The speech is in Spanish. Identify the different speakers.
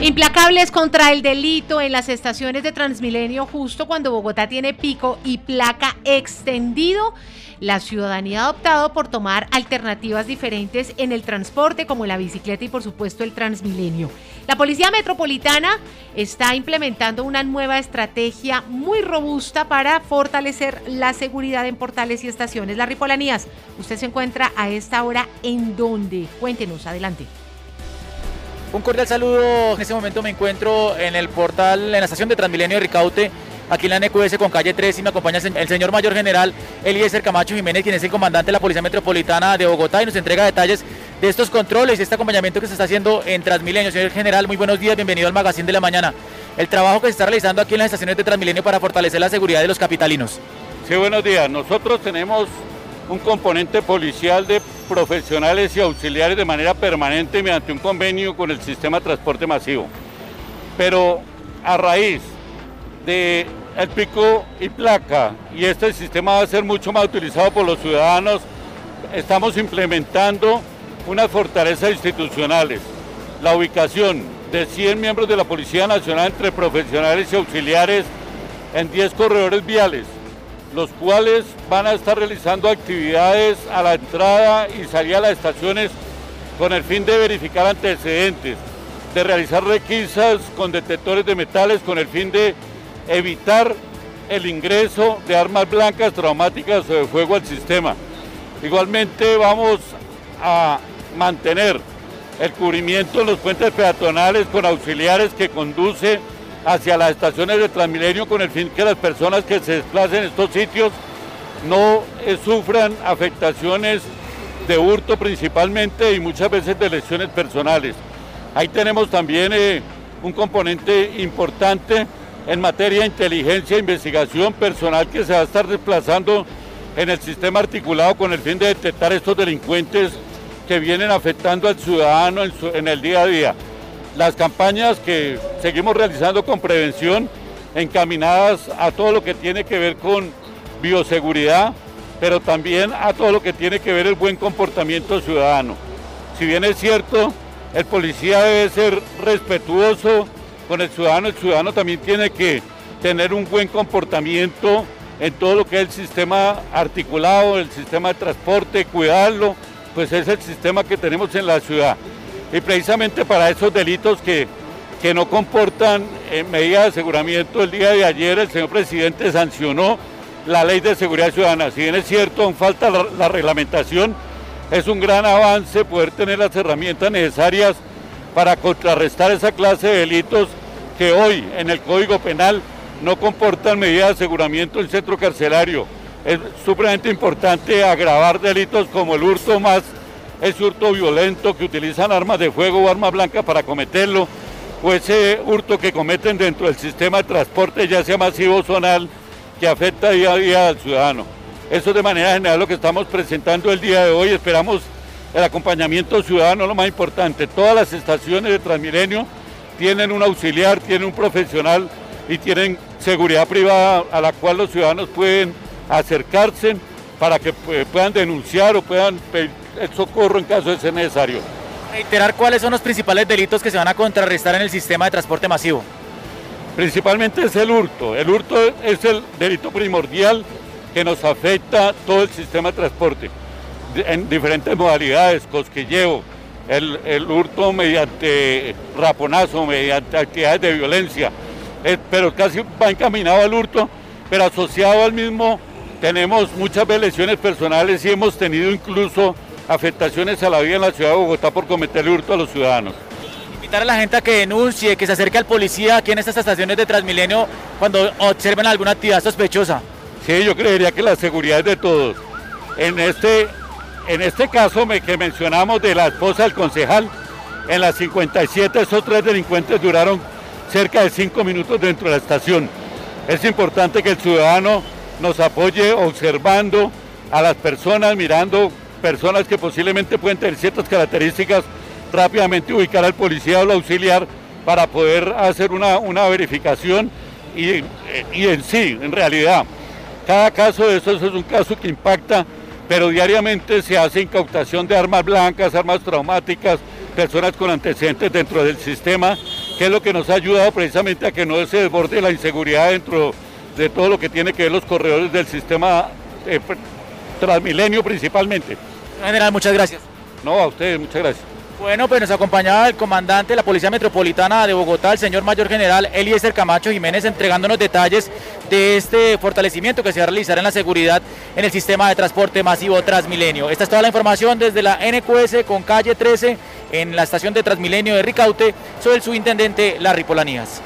Speaker 1: Implacables contra el delito en las estaciones de Transmilenio justo cuando Bogotá tiene pico y placa extendido. La ciudadanía ha optado por tomar alternativas diferentes en el transporte como la bicicleta y por supuesto el Transmilenio. La Policía Metropolitana está implementando una nueva estrategia muy robusta para fortalecer la seguridad en portales y estaciones. Las Ripolanías, usted se encuentra a esta hora en dónde? Cuéntenos, adelante.
Speaker 2: Un cordial saludo. En este momento me encuentro en el portal, en la estación de Transmilenio de Ricaute, aquí en la NQS con calle 3 y me acompaña el señor mayor general Eliezer Camacho Jiménez, quien es el comandante de la Policía Metropolitana de Bogotá y nos entrega detalles de estos controles y este acompañamiento que se está haciendo en Transmilenio. Señor general, muy buenos días, bienvenido al Magazine de la Mañana. El trabajo que se está realizando aquí en las estaciones de Transmilenio para fortalecer la seguridad de los capitalinos.
Speaker 3: Sí, buenos días. Nosotros tenemos un componente policial de profesionales y auxiliares de manera permanente mediante un convenio con el sistema de transporte masivo. Pero a raíz del el pico y placa y este sistema va a ser mucho más utilizado por los ciudadanos, estamos implementando unas fortalezas institucionales. La ubicación de 100 miembros de la Policía Nacional entre profesionales y auxiliares en 10 corredores viales los cuales van a estar realizando actividades a la entrada y salida a las estaciones con el fin de verificar antecedentes, de realizar requisas con detectores de metales con el fin de evitar el ingreso de armas blancas traumáticas o de fuego al sistema. Igualmente vamos a mantener el cubrimiento de los puentes peatonales con auxiliares que conduce hacia las estaciones de Transmilenio con el fin que las personas que se desplacen en estos sitios no eh, sufran afectaciones de hurto principalmente y muchas veces de lesiones personales. Ahí tenemos también eh, un componente importante en materia de inteligencia e investigación personal que se va a estar desplazando en el sistema articulado con el fin de detectar estos delincuentes que vienen afectando al ciudadano en el día a día las campañas que seguimos realizando con prevención encaminadas a todo lo que tiene que ver con bioseguridad, pero también a todo lo que tiene que ver el buen comportamiento ciudadano. Si bien es cierto, el policía debe ser respetuoso con el ciudadano, el ciudadano también tiene que tener un buen comportamiento en todo lo que es el sistema articulado, el sistema de transporte, cuidarlo, pues es el sistema que tenemos en la ciudad y precisamente para esos delitos que, que no comportan eh, medidas de aseguramiento, el día de ayer el señor presidente sancionó la ley de seguridad ciudadana. Si bien es cierto, aún falta la, la reglamentación, es un gran avance poder tener las herramientas necesarias para contrarrestar esa clase de delitos que hoy en el Código Penal no comportan medidas de aseguramiento en centro carcelario. Es supremamente importante agravar delitos como el hurto más ese hurto violento que utilizan armas de fuego o armas blancas para cometerlo, o ese hurto que cometen dentro del sistema de transporte, ya sea masivo o zonal, que afecta día a día al ciudadano. Eso de manera general lo que estamos presentando el día de hoy. Esperamos el acompañamiento ciudadano, lo más importante. Todas las estaciones de Transmilenio tienen un auxiliar, tienen un profesional y tienen seguridad privada a la cual los ciudadanos pueden acercarse para que pues, puedan denunciar o puedan pedir el socorro en caso de ser necesario.
Speaker 2: Reiterar cuáles son los principales delitos que se van a contrarrestar en el sistema de transporte masivo.
Speaker 3: Principalmente es el hurto. El hurto es el delito primordial que nos afecta todo el sistema de transporte en diferentes modalidades, cosquilleo, el, el hurto mediante raponazo, mediante actividades de violencia, pero casi va encaminado al hurto, pero asociado al mismo tenemos muchas lesiones personales y hemos tenido incluso afectaciones a la vida en la ciudad de Bogotá por cometer hurto a los ciudadanos.
Speaker 2: Invitar a la gente a que denuncie, que se acerque al policía aquí en estas estaciones de Transmilenio cuando observen alguna actividad sospechosa.
Speaker 3: Sí, yo creería que la seguridad es de todos. En este, en este caso que mencionamos de la esposa del concejal, en las 57 esos tres delincuentes duraron cerca de cinco minutos dentro de la estación. Es importante que el ciudadano nos apoye observando a las personas, mirando personas que posiblemente pueden tener ciertas características, rápidamente ubicar al policía o al auxiliar para poder hacer una, verificación y, en sí, en realidad, cada caso de esos es un caso que impacta, pero diariamente se hace incautación de armas blancas, armas traumáticas, personas con antecedentes dentro del sistema que es lo que nos ha ayudado precisamente a que no se desborde la inseguridad dentro de todo lo que tiene que ver los corredores del sistema eh, Transmilenio principalmente.
Speaker 2: General, muchas gracias.
Speaker 3: No, a ustedes, muchas gracias.
Speaker 2: Bueno, pues nos acompañaba el comandante de la Policía Metropolitana de Bogotá, el señor Mayor General Eliezer Camacho Jiménez, entregándonos detalles de este fortalecimiento que se va a realizar en la seguridad en el sistema de transporte masivo Transmilenio. Esta es toda la información desde la NQS con calle 13 en la estación de Transmilenio de Ricaute. Soy el subintendente Larry Polanías.